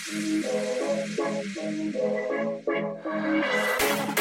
Thank you.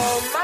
Oh, my.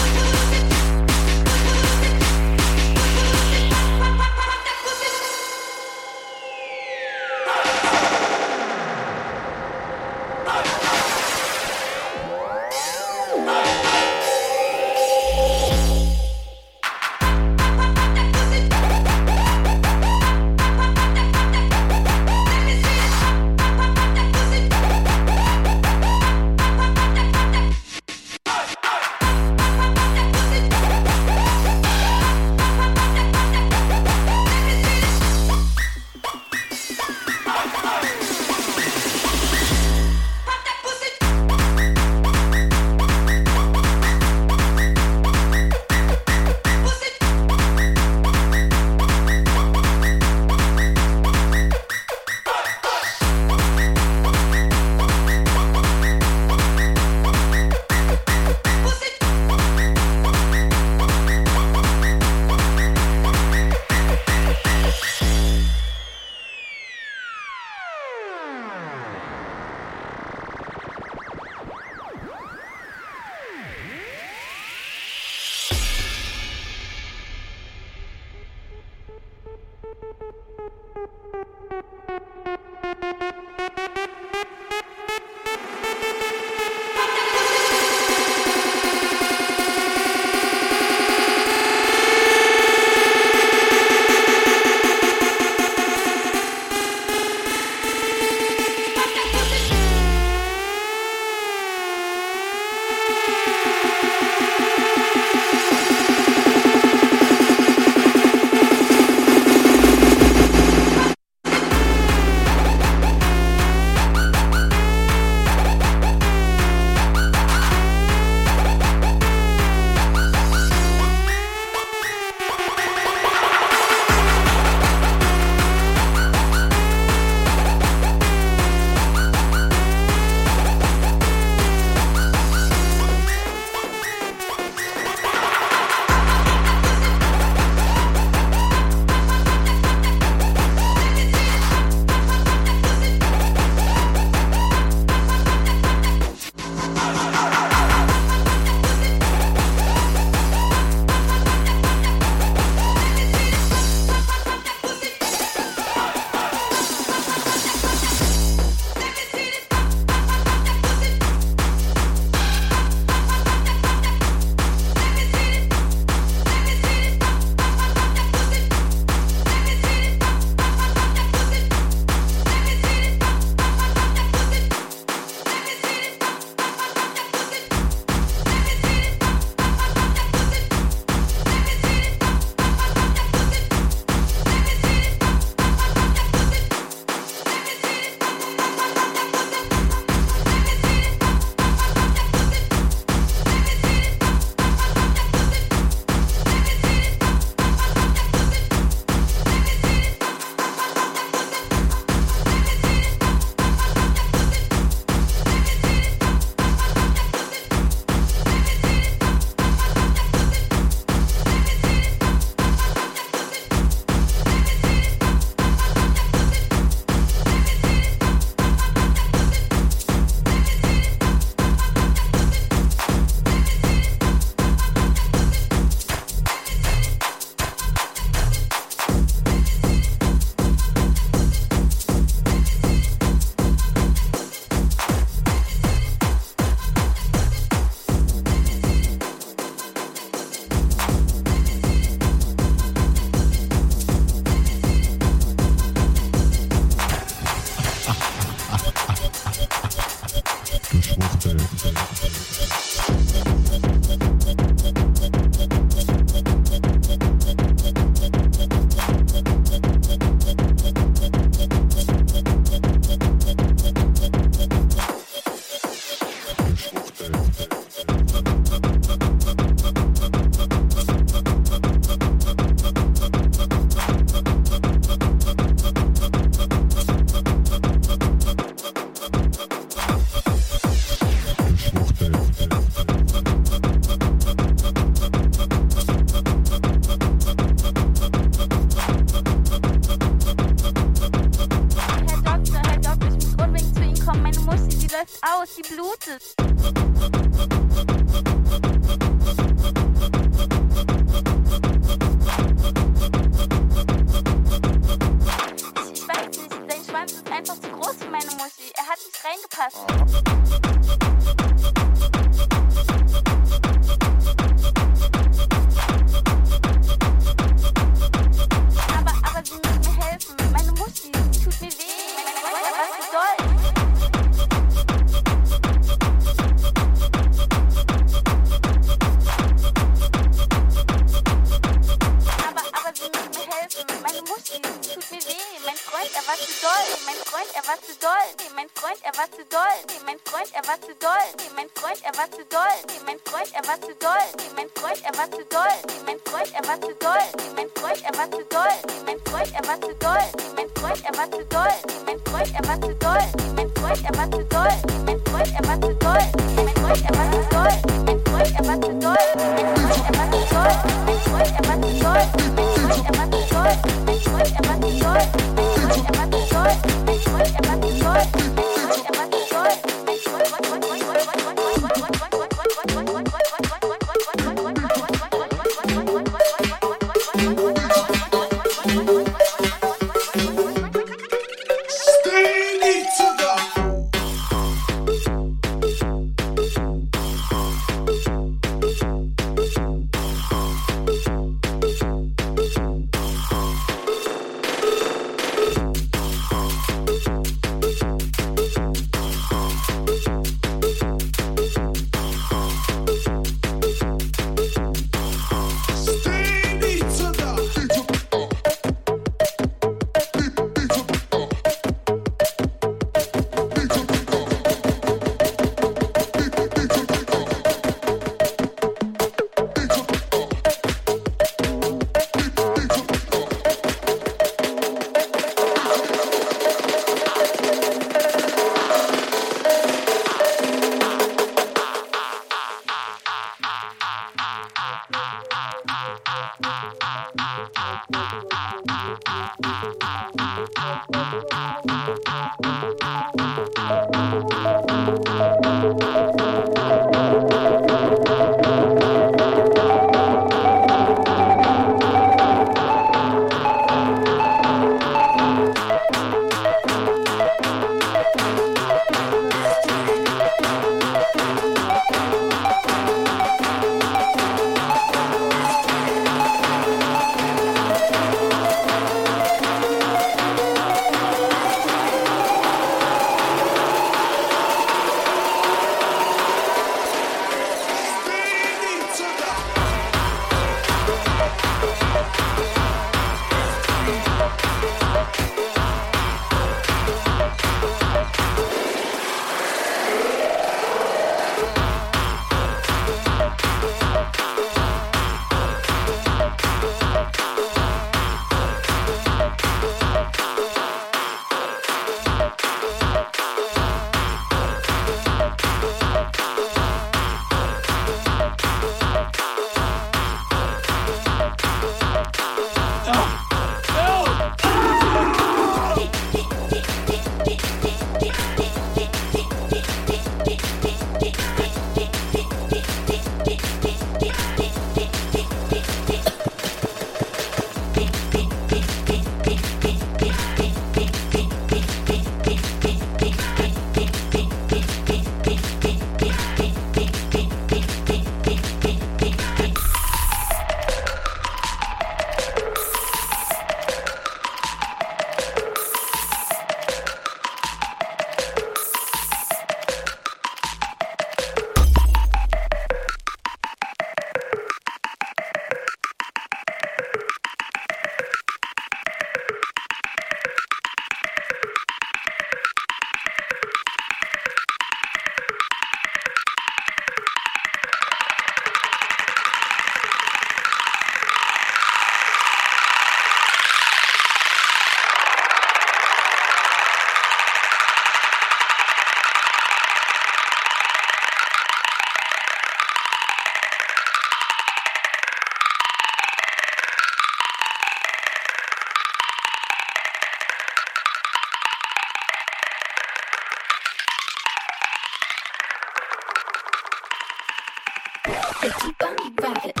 They keep on rocking.